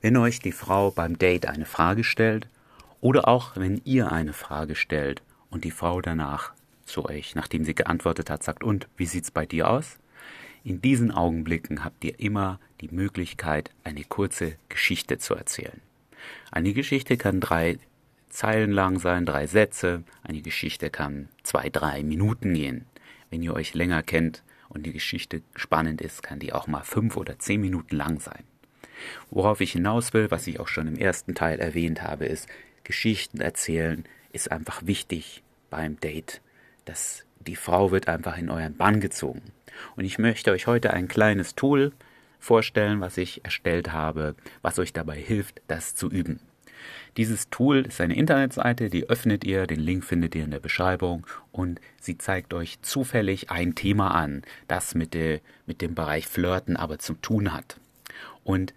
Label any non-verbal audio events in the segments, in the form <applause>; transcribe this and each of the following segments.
Wenn euch die Frau beim Date eine Frage stellt oder auch wenn ihr eine Frage stellt und die Frau danach zu euch, nachdem sie geantwortet hat, sagt, und wie sieht's bei dir aus? In diesen Augenblicken habt ihr immer die Möglichkeit, eine kurze Geschichte zu erzählen. Eine Geschichte kann drei Zeilen lang sein, drei Sätze. Eine Geschichte kann zwei, drei Minuten gehen. Wenn ihr euch länger kennt und die Geschichte spannend ist, kann die auch mal fünf oder zehn Minuten lang sein. Worauf ich hinaus will, was ich auch schon im ersten Teil erwähnt habe, ist, Geschichten erzählen ist einfach wichtig beim Date. Das, die Frau wird einfach in euren Bann gezogen. Und ich möchte euch heute ein kleines Tool vorstellen, was ich erstellt habe, was euch dabei hilft, das zu üben. Dieses Tool ist eine Internetseite, die öffnet ihr, den Link findet ihr in der Beschreibung und sie zeigt euch zufällig ein Thema an, das mit, de, mit dem Bereich Flirten aber zu tun hat. Und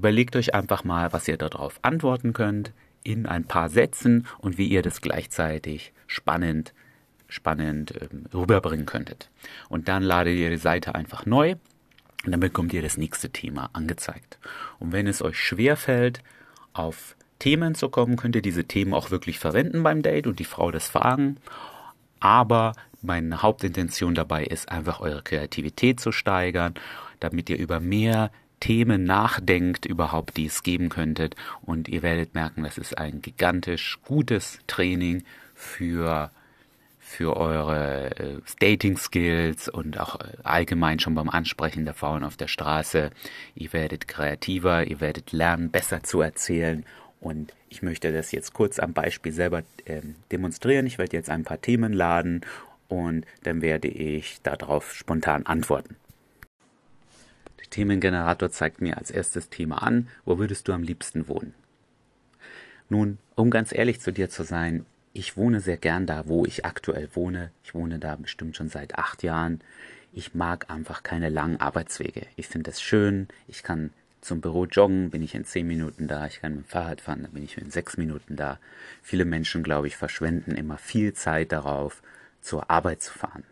überlegt euch einfach mal, was ihr darauf antworten könnt in ein paar Sätzen und wie ihr das gleichzeitig spannend spannend ähm, rüberbringen könntet. Und dann ladet ihr die Seite einfach neu und dann bekommt ihr das nächste Thema angezeigt. Und wenn es euch schwer fällt, auf Themen zu kommen, könnt ihr diese Themen auch wirklich verwenden beim Date und die Frau das fragen. Aber meine Hauptintention dabei ist einfach eure Kreativität zu steigern, damit ihr über mehr Themen nachdenkt, überhaupt die es geben könntet. Und ihr werdet merken, das ist ein gigantisch gutes Training für für eure äh, Dating-Skills und auch äh, allgemein schon beim Ansprechen der Frauen auf der Straße. Ihr werdet kreativer, ihr werdet lernen, besser zu erzählen. Und ich möchte das jetzt kurz am Beispiel selber äh, demonstrieren. Ich werde jetzt ein paar Themen laden und dann werde ich darauf spontan antworten. Themengenerator zeigt mir als erstes Thema an, wo würdest du am liebsten wohnen? Nun, um ganz ehrlich zu dir zu sein, ich wohne sehr gern da, wo ich aktuell wohne. Ich wohne da bestimmt schon seit acht Jahren. Ich mag einfach keine langen Arbeitswege. Ich finde es schön. Ich kann zum Büro joggen, bin ich in zehn Minuten da. Ich kann mit dem Fahrrad fahren, dann bin ich in sechs Minuten da. Viele Menschen, glaube ich, verschwenden immer viel Zeit darauf, zur Arbeit zu fahren.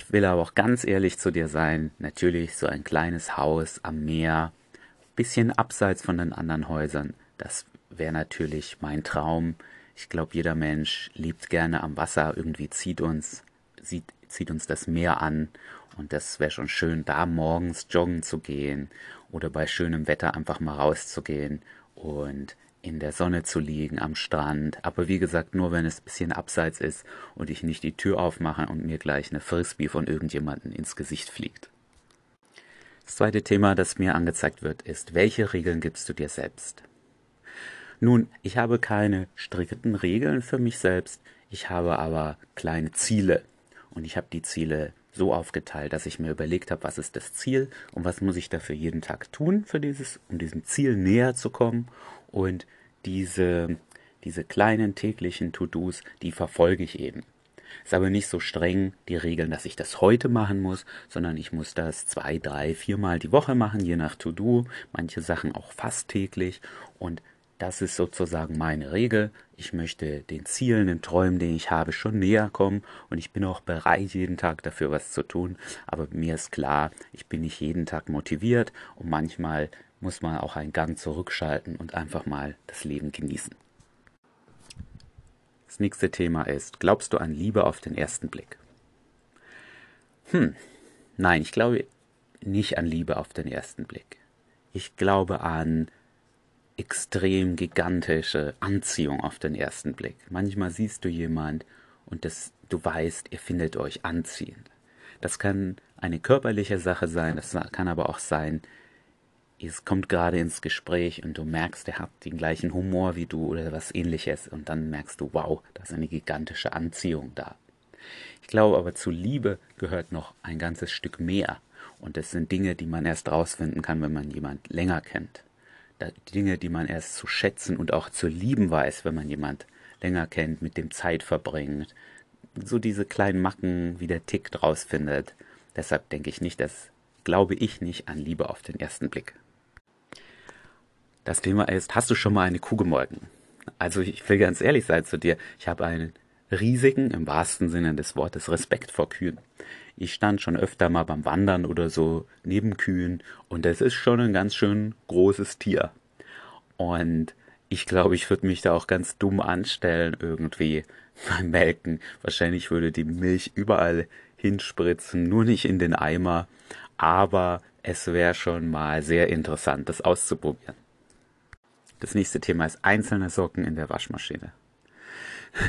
Ich will aber auch ganz ehrlich zu dir sein. Natürlich so ein kleines Haus am Meer, bisschen abseits von den anderen Häusern. Das wäre natürlich mein Traum. Ich glaube, jeder Mensch lebt gerne am Wasser, irgendwie zieht uns, sieht, zieht uns das Meer an. Und das wäre schon schön, da morgens joggen zu gehen oder bei schönem Wetter einfach mal rauszugehen und in der Sonne zu liegen am Strand. Aber wie gesagt, nur wenn es ein bisschen abseits ist und ich nicht die Tür aufmache und mir gleich eine Frisbee von irgendjemandem ins Gesicht fliegt. Das zweite Thema, das mir angezeigt wird, ist, welche Regeln gibst du dir selbst? Nun, ich habe keine strikten Regeln für mich selbst, ich habe aber kleine Ziele. Und ich habe die Ziele so aufgeteilt, dass ich mir überlegt habe, was ist das Ziel und was muss ich dafür jeden Tag tun, für dieses, um diesem Ziel näher zu kommen. Und diese, diese kleinen täglichen To-Dos, die verfolge ich eben. Ist aber nicht so streng die Regeln, dass ich das heute machen muss, sondern ich muss das zwei, drei, viermal die Woche machen, je nach To-Do, manche Sachen auch fast täglich. Und das ist sozusagen meine Regel. Ich möchte den Zielen, den Träumen, den ich habe, schon näher kommen und ich bin auch bereit, jeden Tag dafür was zu tun. Aber mir ist klar, ich bin nicht jeden Tag motiviert und manchmal muss man auch einen Gang zurückschalten und einfach mal das Leben genießen. Das nächste Thema ist, glaubst du an Liebe auf den ersten Blick? Hm, nein, ich glaube nicht an Liebe auf den ersten Blick. Ich glaube an extrem gigantische Anziehung auf den ersten Blick. Manchmal siehst du jemand und das, du weißt, ihr findet euch anziehend. Das kann eine körperliche Sache sein, das kann aber auch sein, es kommt gerade ins Gespräch und du merkst, er hat den gleichen Humor wie du oder was ähnliches und dann merkst du, wow, da ist eine gigantische Anziehung da. Ich glaube aber zu Liebe gehört noch ein ganzes Stück mehr und das sind Dinge, die man erst rausfinden kann, wenn man jemand länger kennt. Dinge, die man erst zu schätzen und auch zu lieben weiß, wenn man jemand länger kennt, mit dem Zeit verbringt. So diese kleinen Macken, wie der Tick draus findet. Deshalb denke ich nicht, dass, glaube ich nicht an Liebe auf den ersten Blick. Das Thema ist, hast du schon mal eine Kuh gemolken? Also ich will ganz ehrlich sein zu dir, ich habe einen Risiken im wahrsten Sinne des Wortes Respekt vor Kühen. Ich stand schon öfter mal beim Wandern oder so neben Kühen und es ist schon ein ganz schön großes Tier. Und ich glaube, ich würde mich da auch ganz dumm anstellen irgendwie <laughs> beim Melken. Wahrscheinlich würde die Milch überall hinspritzen, nur nicht in den Eimer. Aber es wäre schon mal sehr interessant, das auszuprobieren. Das nächste Thema ist einzelne Socken in der Waschmaschine.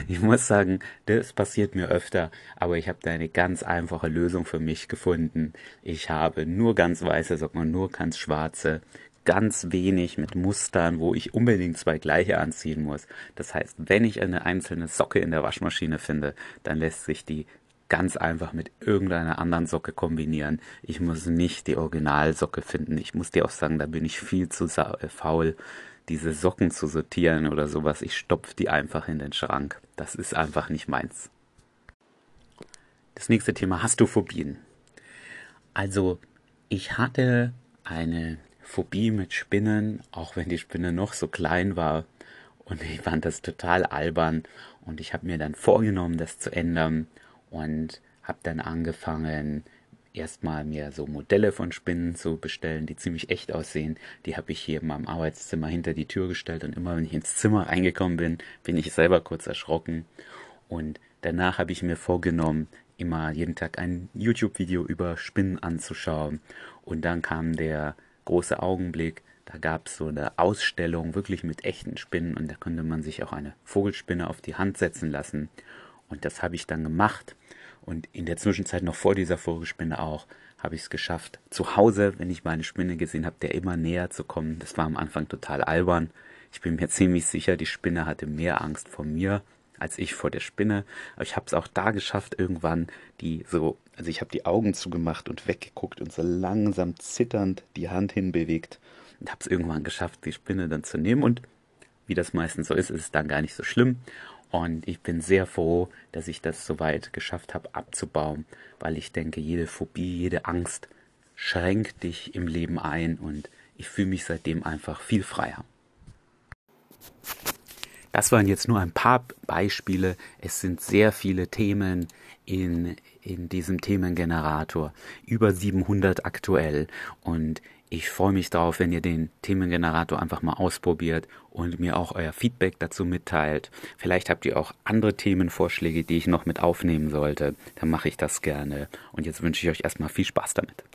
Ich muss sagen, das passiert mir öfter, aber ich habe da eine ganz einfache Lösung für mich gefunden. Ich habe nur ganz weiße Socken und nur ganz schwarze, ganz wenig mit Mustern, wo ich unbedingt zwei gleiche anziehen muss. Das heißt, wenn ich eine einzelne Socke in der Waschmaschine finde, dann lässt sich die ganz einfach mit irgendeiner anderen Socke kombinieren. Ich muss nicht die Originalsocke finden. Ich muss dir auch sagen, da bin ich viel zu äh, faul, diese Socken zu sortieren oder sowas. Ich stopfe die einfach in den Schrank. Das ist einfach nicht meins. Das nächste Thema, hast du Phobien? Also, ich hatte eine Phobie mit Spinnen, auch wenn die Spinne noch so klein war. Und ich fand das total albern. Und ich habe mir dann vorgenommen, das zu ändern. Und habe dann angefangen, erstmal mir so Modelle von Spinnen zu bestellen, die ziemlich echt aussehen. Die habe ich hier in meinem Arbeitszimmer hinter die Tür gestellt und immer wenn ich ins Zimmer reingekommen bin, bin ich selber kurz erschrocken. Und danach habe ich mir vorgenommen, immer jeden Tag ein YouTube-Video über Spinnen anzuschauen. Und dann kam der große Augenblick, da gab es so eine Ausstellung wirklich mit echten Spinnen und da konnte man sich auch eine Vogelspinne auf die Hand setzen lassen. Und das habe ich dann gemacht. Und in der Zwischenzeit noch vor dieser Vogelspinne auch habe ich es geschafft, zu Hause, wenn ich meine Spinne gesehen habe, der immer näher zu kommen. Das war am Anfang total albern. Ich bin mir <laughs> ziemlich sicher, die Spinne hatte mehr Angst vor mir als ich vor der Spinne. Aber ich habe es auch da geschafft, irgendwann die so, also ich habe die Augen zugemacht und weggeguckt und so langsam zitternd die Hand hinbewegt und habe es irgendwann geschafft, die Spinne dann zu nehmen. Und wie das meistens so ist, ist es dann gar nicht so schlimm. Und ich bin sehr froh, dass ich das soweit geschafft habe abzubauen, weil ich denke, jede Phobie, jede Angst schränkt dich im Leben ein und ich fühle mich seitdem einfach viel freier. Das waren jetzt nur ein paar Beispiele. Es sind sehr viele Themen in, in diesem Themengenerator. Über 700 aktuell. Und ich freue mich darauf, wenn ihr den Themengenerator einfach mal ausprobiert und mir auch euer Feedback dazu mitteilt. Vielleicht habt ihr auch andere Themenvorschläge, die ich noch mit aufnehmen sollte. Dann mache ich das gerne. Und jetzt wünsche ich euch erstmal viel Spaß damit.